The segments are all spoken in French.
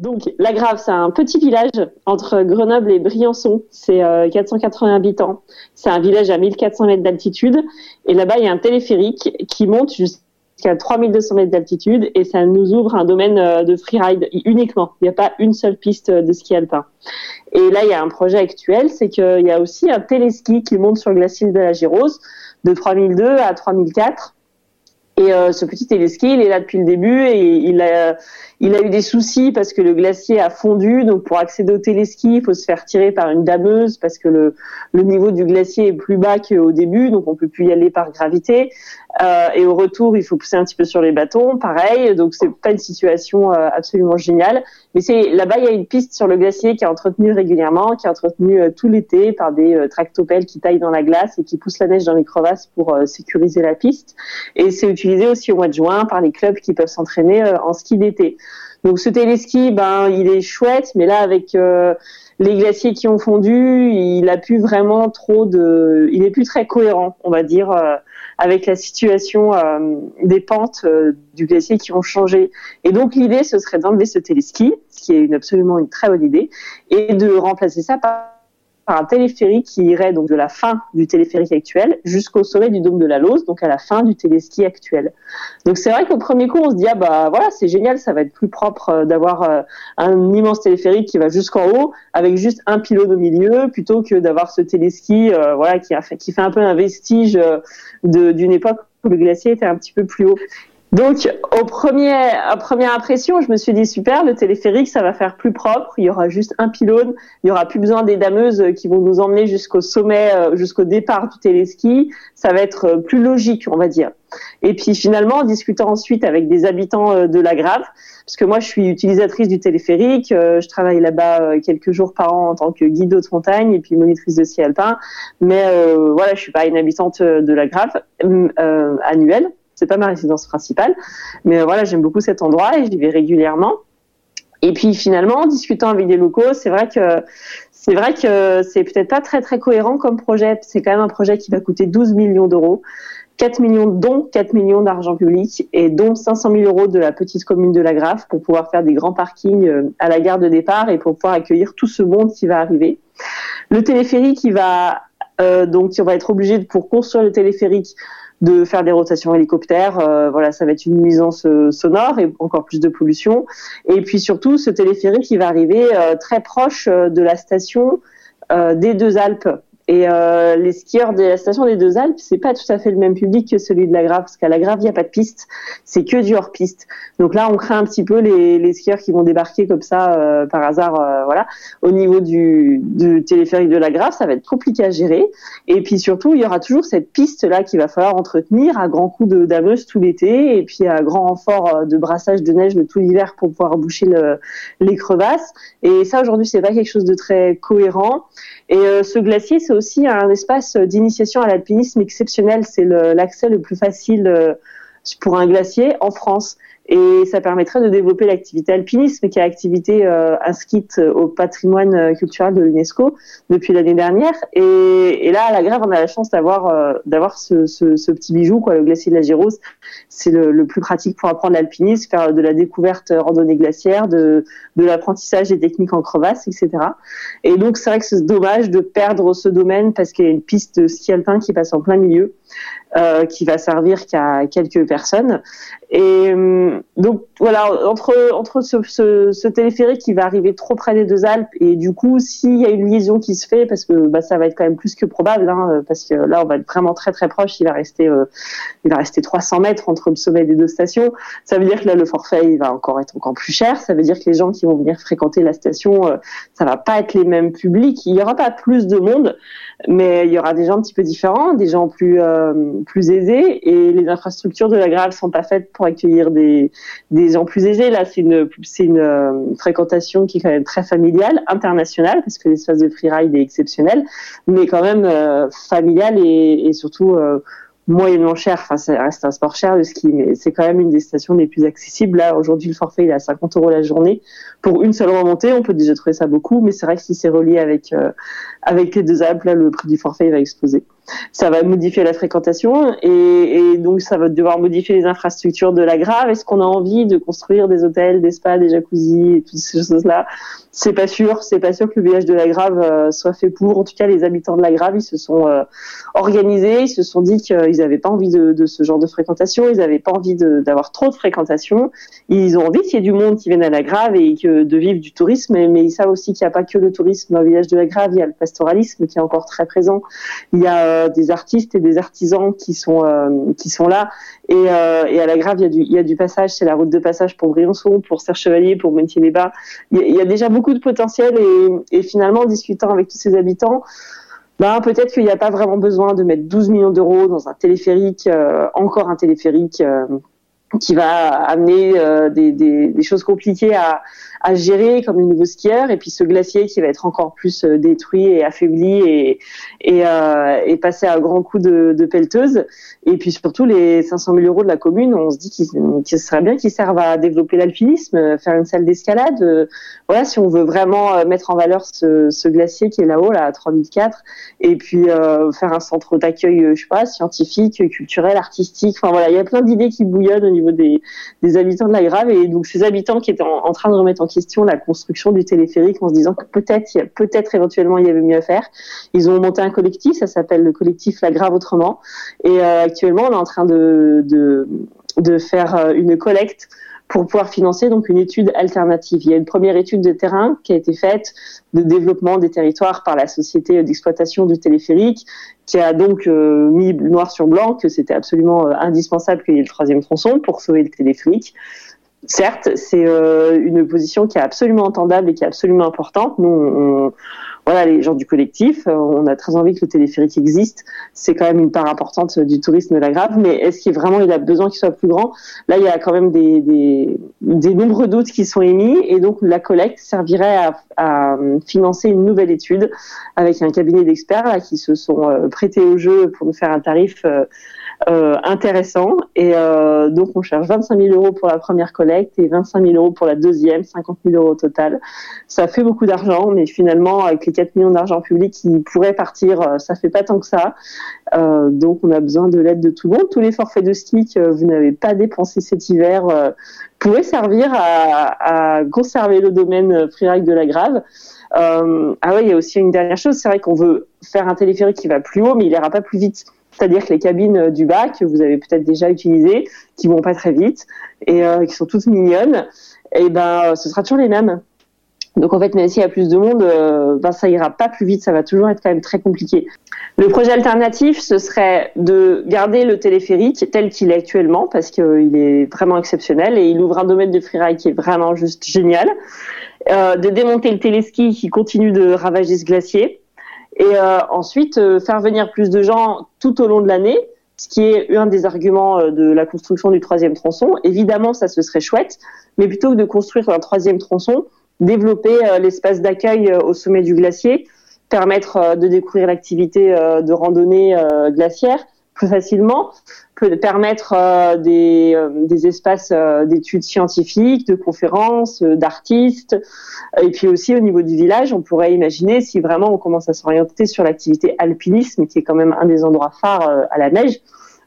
Donc, La Grave, c'est un petit village entre Grenoble et Briançon. C'est 480 euh, habitants. C'est un village à 1400 mètres d'altitude. Et là-bas, il y a un téléphérique qui monte jusqu'à 3200 mètres d'altitude et ça nous ouvre un domaine euh, de freeride uniquement. Il n'y a pas une seule piste de ski alpin. Et là, il y a un projet actuel, c'est qu'il y a aussi un téléski qui monte sur le glacier de la Girose de 3002 à 3004 et euh, ce petit téléski, il est là depuis le début et il a, eu des soucis parce que le glacier a fondu. Donc pour accéder au téléski, il faut se faire tirer par une dameuse parce que le, le niveau du glacier est plus bas qu'au début, donc on peut plus y aller par gravité. Euh, et au retour, il faut pousser un petit peu sur les bâtons, pareil. Donc c'est pas une situation euh, absolument géniale. Mais c'est là-bas, il y a une piste sur le glacier qui est entretenue régulièrement, qui est entretenue euh, tout l'été par des tractopelles qui taillent dans la glace et qui poussent la neige dans les crevasses pour sécuriser la piste. Et c'est utilisé aussi au mois de juin par les clubs qui peuvent s'entraîner en ski d'été. Donc ce téléski, ben il est chouette, mais là avec les glaciers qui ont fondu, il a plus vraiment trop de, il est plus très cohérent, on va dire avec la situation euh, des pentes euh, du glacier qui ont changé. Et donc l'idée, ce serait d'enlever ce téléski, ce qui est une, absolument une très bonne idée, et de remplacer ça par par un téléphérique qui irait donc de la fin du téléphérique actuel jusqu'au sommet du dôme de la Lose, donc à la fin du téléski actuel. Donc c'est vrai qu'au premier coup on se dit ah bah voilà c'est génial, ça va être plus propre euh, d'avoir euh, un immense téléphérique qui va jusqu'en haut avec juste un pilote au milieu plutôt que d'avoir ce téléski euh, voilà qui, fait un peu un vestige d'une époque où le glacier était un petit peu plus haut. Donc, au premier, à première impression, je me suis dit super, le téléphérique, ça va faire plus propre. Il y aura juste un pylône. Il y aura plus besoin des dameuses qui vont nous emmener jusqu'au sommet, euh, jusqu'au départ du téléski. Ça va être euh, plus logique, on va dire. Et puis finalement, en discutant ensuite avec des habitants euh, de la Grave, parce que moi je suis utilisatrice du téléphérique, je travaille là-bas quelques jours par an en tant que guide de montagne et puis monitrice de ski alpin, mais voilà, je suis pas une habitante de la Grave annuelle c'est pas ma résidence principale, mais euh, voilà, j'aime beaucoup cet endroit et j'y vais régulièrement. Et puis finalement, en discutant avec des locaux, c'est vrai que c'est vrai que c'est peut-être pas très très cohérent comme projet. C'est quand même un projet qui va coûter 12 millions d'euros. 4 millions, dont 4 millions d'argent public et dont 500 000 euros de la petite commune de la Grave pour pouvoir faire des grands parkings euh, à la gare de départ et pour pouvoir accueillir tout ce monde qui va arriver. Le téléphérique, il va euh, donc on va être obligé pour construire le téléphérique de faire des rotations hélicoptères. Euh, voilà, ça va être une nuisance euh, sonore et encore plus de pollution. Et puis surtout, ce téléphérique qui va arriver euh, très proche de la station des Deux Alpes. Et euh, les skieurs de la station des Deux Alpes, c'est pas tout à fait le même public que celui de la Grave, parce qu'à la Grave, il n'y a pas de piste, c'est que du hors-piste. Donc là, on craint un petit peu les, les skieurs qui vont débarquer comme ça euh, par hasard, euh, voilà. Au niveau du, du, téléphérique de la Grave, ça va être compliqué à gérer. Et puis surtout, il y aura toujours cette piste là qu'il va falloir entretenir à grands coups de dameuse tout l'été, et puis à grand renfort euh, de brassage de neige de tout l'hiver pour pouvoir boucher le, les crevasses. Et ça, aujourd'hui, c'est pas quelque chose de très cohérent. Et euh, ce glacier, aussi un espace d'initiation à l'alpinisme exceptionnel. C'est l'accès le, plus facile euh, pour un glacier en France et ça permettrait de développer l'activité alpinisme, qui est activité euh, inscrite au patrimoine euh, culturel de l'UNESCO depuis l'année dernière. Et, et, là, à la Grève, on a la chance d'avoir euh, d'avoir ce, ce, ce, petit bijou, quoi, le glacier de la Girose. C'est le, le, plus pratique pour apprendre l'alpinisme, faire de la découverte randonnée glaciaire, de, de l'apprentissage des techniques en crevasse, etc. Et donc, c'est vrai que c'est dommage de perdre ce domaine parce qu'il y a une piste de ski alpin qui passe en plein milieu. Euh, qui va servir qu'à quelques personnes. Et euh, donc voilà, entre entre ce, téléphérique qui va arriver trop près des deux Alpes et du coup s'il y a une liaison qui se fait, parce que bah, ça va être quand même plus que probable, hein, parce que là on va être vraiment très très proche, il va rester euh, il va rester 300 mètres entre le sommet des deux stations. Ça veut dire que là le forfait il va encore être encore plus cher. Ça veut dire que les gens qui vont venir fréquenter la station, euh, ça va pas être les mêmes publics. Il y aura pas plus de monde, mais il y aura des gens un petit peu différents, des gens plus plus aisés et les infrastructures de la Grave sont pas faites pour accueillir des, des gens plus aisés. Là, c'est une, c'est une euh, fréquentation qui est quand même très familiale, internationale, parce que l'espace de freeride est exceptionnel, mais quand même euh, familiale et, surtout euh, moyennement cher. Enfin, ça reste un sport cher le ski, mais c'est quand même une des stations les plus accessibles. Là, aujourd'hui, le forfait il est à 50 euros la journée pour une seule remontée. On peut déjà trouver ça beaucoup, mais c'est vrai que si c'est relié avec avec les deux Alpes, là, le prix du forfait va exploser. Ça va modifier la fréquentation et, donc ça va devoir modifier les infrastructures de la Grave. Est-ce qu'on a envie de construire des hôtels, des spas, des jacuzzis et toutes ces choses-là? C'est pas sûr. C'est pas sûr que le village de la Grave euh, soit fait pour. En tout cas, les habitants de la Grave, ils se sont euh, organisés, ils se sont dit qu'ils n'avaient pas envie de, ce genre de fréquentation, ils n'avaient pas envie d'avoir trop de fréquentation. Ils ont envie qu'il y ait du monde qui vienne à la Grave et de vivre du tourisme, mais, mais ils savent aussi qu'il n'y a pas que le tourisme dans le village de la Grave, il y a le pastoralisme qui est encore très présent. Il y a euh, des artistes et des artisans qui sont euh, qui sont là. Et, euh, et, à la Grave, il y a du, il y a du passage, c'est la route de passage pour Briançon, pour Serre Chevalier, pour Montier-les-Bains. Il, y a déjà beaucoup de potentiel et, finalement, en discutant avec tous ces habitants, ben, peut-être qu'il n'y a pas vraiment besoin de mettre 12 millions d'euros dans un téléphérique, encore un téléphérique qui va amener euh, des, choses compliquées à, gérer comme le nouveau skieur et puis ce glacier qui va être encore plus euh, détruit et affaibli et, euh, passer à grand coup de, de, pelleteuse et puis surtout les 500 000 euros de la commune on se dit qu'il qu serait bien qu'ils servent à développer l'alpinisme faire une salle d'escalade. Voilà si on veut vraiment mettre en valeur ce, glacier qui est là-haut là à 3004 et puis faire un centre d'accueil je sais pas scientifique culturel artistique. Enfin voilà il y a plein d'idées qui bouillonnent au niveau des, habitants de la Grave et donc ces habitants qui étaient en, train de remettre en question la construction du téléphérique en se disant que peut-être, peut-être éventuellement il y avait mieux à faire. Ils ont monté un collectif, ça s'appelle le collectif La Grave Autrement. Et euh, actuellement, on est en train de, de, de faire euh, une collecte pour pouvoir financer donc une étude alternative. Il y a une première étude de terrain qui a été faite de développement des territoires par la société d'exploitation du téléphérique, qui a donc euh, mis noir sur blanc que c'était absolument euh, indispensable qu'il y ait le troisième tronçon pour sauver le téléphérique. Certes, c'est euh, une position qui est absolument entendable et qui est absolument importante. Nous, on, voilà, les gens du collectif, euh, on a très envie que le téléphérique existe. C'est quand même une part importante du tourisme de la Grave. Mais est-ce qu'il vraiment il a besoin qu'il soit plus grand? Là, il y a quand même des, des, des, nombreux doutes qui sont émis, et donc la collecte servirait à, financer une nouvelle étude avec un cabinet d'experts qui se sont euh, prêtés au jeu pour nous faire un tarif. Euh, intéressant. Et euh, donc, on cherche 25 000 euros pour la première collecte et 25 000 euros pour la deuxième, 50 000 euros au total. Ça fait beaucoup d'argent, mais finalement, avec les 4 millions d'argent public qui pourraient partir, euh, ça fait pas tant que ça. Euh, donc, on a besoin de l'aide de tout le monde. Tous les forfaits de ski que vous n'avez pas dépensés cet hiver pourraient servir à, conserver le domaine freeride de la Grave. Ah oui, il y a aussi une dernière chose. C'est vrai qu'on veut faire un téléphérique qui va plus haut, mais il ira pas plus vite. C'est-à-dire que les cabines du bas que vous avez peut-être déjà utilisées, qui vont pas très vite et euh, qui sont toutes mignonnes, et ben ce sera toujours les mêmes. Donc en fait, même s'il y a plus de monde, euh, ben ça ira pas plus vite, ça va toujours être quand même très compliqué. Le projet alternatif, ce serait de garder le téléphérique tel qu'il est actuellement, parce qu'il est vraiment exceptionnel et il ouvre un domaine de freeride qui est vraiment juste génial. Euh, de démonter le téléski qui continue de ravager ce glacier et euh, ensuite euh, faire venir plus de gens tout au long de l'année, ce qui est un des arguments euh, de la construction du troisième tronçon. Évidemment, ça ce serait chouette, mais plutôt que de construire un troisième tronçon, développer l'espace d'accueil au sommet du glacier, permettre de découvrir l'activité de randonnée glaciaire plus facilement, peut permettre euh, des, euh, des, espaces euh, d'études scientifiques, de conférences, d'artistes, et puis aussi au niveau du village, on pourrait imaginer si vraiment on commence à s'orienter sur l'activité alpinisme, qui est quand même un des endroits phares à la neige,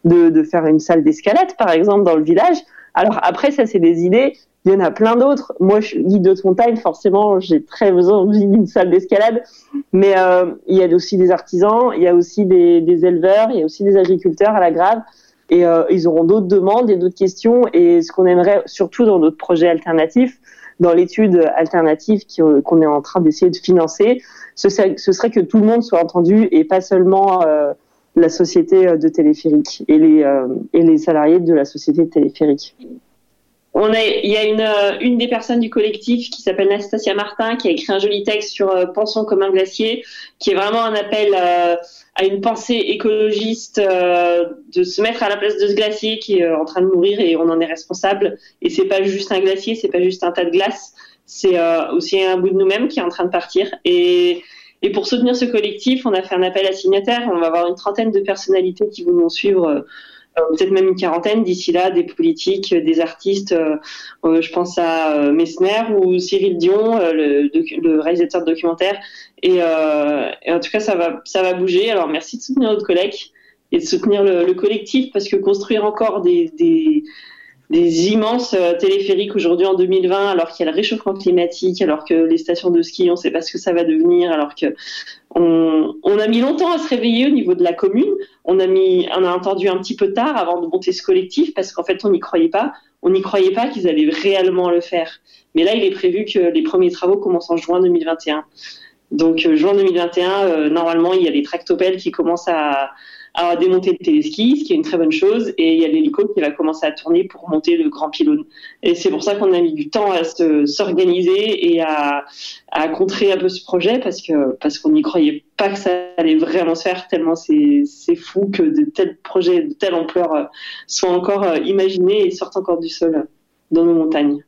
de, de faire une salle d'escalade par exemple dans le village. Alors après, ça c'est des idées. Il y en a plein d'autres. Moi, je suis guide de montagne, forcément, j'ai très envie d'une salle d'escalade. Mais euh, il y a aussi des artisans, il y a aussi des, éleveurs, il y a aussi des agriculteurs à la Grave et euh, ils auront d'autres demandes et d'autres questions. Et ce qu'on aimerait, surtout dans notre projet alternatif, dans l'étude alternative euh, qu'on est en train d'essayer de financer, ce serait, que tout le monde soit entendu et pas seulement la société de téléphérique et les salariés de la société de téléphérique. On est, il y a une, une des personnes du collectif qui s'appelle Nastasia Martin qui a écrit un joli texte sur Pensons comme un glacier, qui est vraiment un appel à une pensée écologiste euh, de se mettre à la place de ce glacier qui est euh, en train de mourir et on en est responsable. Et c'est pas juste un glacier, c'est pas juste un tas de glace, c'est euh, aussi un bout de nous-mêmes qui est en train de partir. Et, et pour soutenir ce collectif, on a fait un appel à signataires. On va avoir une trentaine de personnalités qui vont nous suivre peut-être même une quarantaine d'ici là, des politiques, des artistes. je pense à Messner ou Cyril Dion, le, réalisateur de documentaire. Et, en tout cas, ça va, ça va bouger. Alors merci de soutenir notre collègue et de soutenir le, le collectif parce que construire encore des, des immenses euh, téléphériques aujourd'hui en 2020, alors qu'il y a le réchauffement climatique, alors que les stations de ski, on ne sait pas ce que ça va devenir, alors que on, a mis longtemps à se réveiller au niveau de la commune. On a mis, on a entendu un petit peu tard avant de monter ce collectif parce qu'en fait, on n'y croyait pas. On n'y croyait pas qu'ils allaient réellement le faire. Mais là, il est prévu que les premiers travaux commencent en juin 2021. Donc, euh, juin 2021, euh, normalement, il y a les tractopelles qui commencent à, à démonter le téléski, ce qui est une très bonne chose, et il y a l'hélico qui va commencer à tourner pour monter le grand pylône. Et c'est pour ça qu'on a mis du temps à s'organiser et à, contrer un peu ce projet parce parce qu'on n'y croyait pas que ça allait vraiment se faire tellement c'est fou que de tels projets de telle ampleur euh, soient encore euh, imaginés et sortent encore du sol dans nos montagnes.